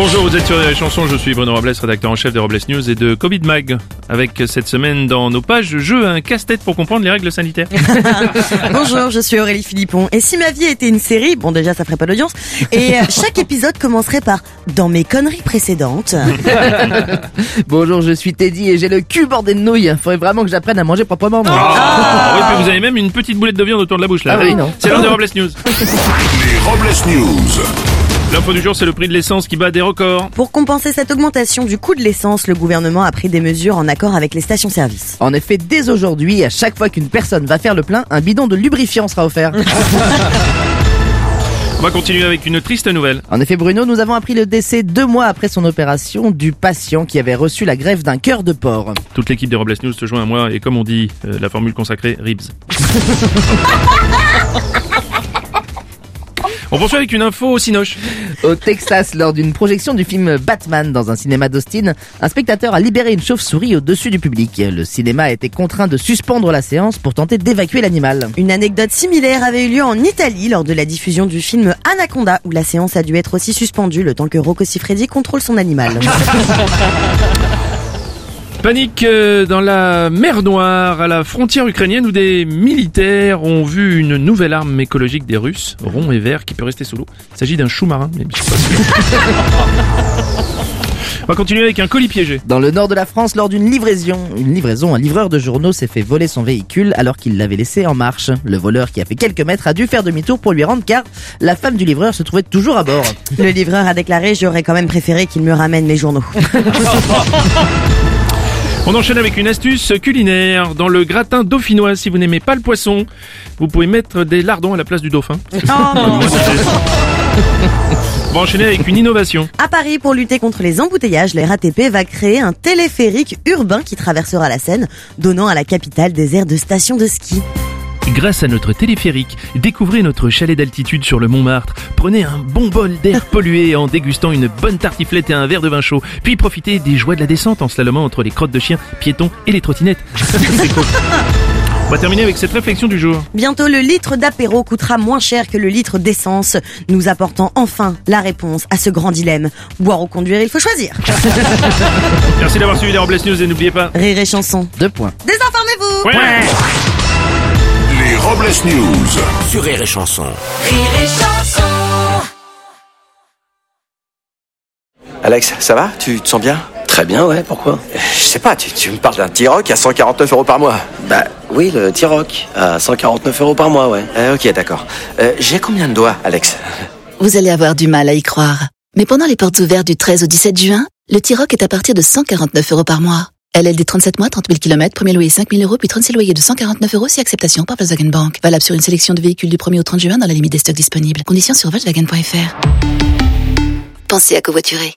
Bonjour, vous êtes sur les chansons, je suis Bruno Robles, rédacteur en chef des Robles News et de Covid Mag. Avec cette semaine dans nos pages de jeu un casse-tête pour comprendre les règles sanitaires. Bonjour, je suis Aurélie Philippon. Et si ma vie était une série, bon déjà ça ferait pas d'audience, et euh, chaque épisode commencerait par dans mes conneries précédentes. Bonjour, je suis Teddy et j'ai le cul bordé de nouilles. Faudrait vraiment que j'apprenne à manger proprement. moi. Ah, oui, puis vous avez même une petite boulette de viande autour de la bouche là. Ah oui, non. C'est l'heure des Robles News. Les Robles News. L'info du jour, c'est le prix de l'essence qui bat des records. Pour compenser cette augmentation du coût de l'essence, le gouvernement a pris des mesures en accord avec les stations-service. En effet, dès aujourd'hui, à chaque fois qu'une personne va faire le plein, un bidon de lubrifiant sera offert. On va continuer avec une triste nouvelle. En effet, Bruno, nous avons appris le décès deux mois après son opération du patient qui avait reçu la greffe d'un cœur de porc. Toute l'équipe des Robles News se joint à moi et comme on dit, euh, la formule consacrée, ribs. On poursuit avec une info au Cinoche. Au Texas, lors d'une projection du film Batman dans un cinéma d'Austin, un spectateur a libéré une chauve-souris au-dessus du public. Le cinéma a été contraint de suspendre la séance pour tenter d'évacuer l'animal. Une anecdote similaire avait eu lieu en Italie lors de la diffusion du film Anaconda, où la séance a dû être aussi suspendue le temps que Rocco Siffredi contrôle son animal. Panique euh, dans la mer Noire, à la frontière ukrainienne où des militaires ont vu une nouvelle arme écologique des Russes, rond et vert, qui peut rester sous l'eau. Il s'agit d'un chou-marin, mais je suis pas sûr. On va continuer avec un colis piégé. Dans le nord de la France, lors d'une livraison, une livraison, un livreur de journaux s'est fait voler son véhicule alors qu'il l'avait laissé en marche. Le voleur qui a fait quelques mètres a dû faire demi-tour pour lui rendre car la femme du livreur se trouvait toujours à bord. Le livreur a déclaré J'aurais quand même préféré qu'il me ramène mes journaux. On enchaîne avec une astuce culinaire. Dans le gratin dauphinois, si vous n'aimez pas le poisson, vous pouvez mettre des lardons à la place du dauphin. On va enchaîner avec une innovation. À Paris, pour lutter contre les embouteillages, la RATP va créer un téléphérique urbain qui traversera la Seine, donnant à la capitale des aires de stations de ski. Grâce à notre téléphérique, découvrez notre chalet d'altitude sur le Montmartre. Prenez un bon bol d'air pollué en dégustant une bonne tartiflette et un verre de vin chaud. Puis profitez des joies de la descente en slalomant entre les crottes de chiens, piétons et les trottinettes. On va terminer avec cette réflexion du jour. Bientôt, le litre d'apéro coûtera moins cher que le litre d'essence, nous apportant enfin la réponse à ce grand dilemme. Boire ou conduire, il faut choisir. Merci d'avoir suivi les Robles News et n'oubliez pas. Rire et chanson. Deux points. Désinformez-vous Ouais. Robles News. Sur Rire et Chanson. Alex, ça va? Tu te sens bien? Très bien, ouais, pourquoi? Je sais pas, tu, tu me parles d'un T-Rock à 149 euros par mois. Bah oui, le T-Rock, à 149 euros par mois, ouais. Euh, ok, d'accord. Euh, J'ai combien de doigts, Alex? Vous allez avoir du mal à y croire. Mais pendant les portes ouvertes du 13 au 17 juin, le T-Rock est à partir de 149 euros par mois. LLD 37 mois, 30 000 km, premier loyer 5 000 euros, puis 36 loyers de 149 euros si acceptation par Volkswagen Bank. Valable sur une sélection de véhicules du 1er au 30 juin dans la limite des stocks disponibles. Conditions sur Volkswagen.fr. Pensez à covoiturer.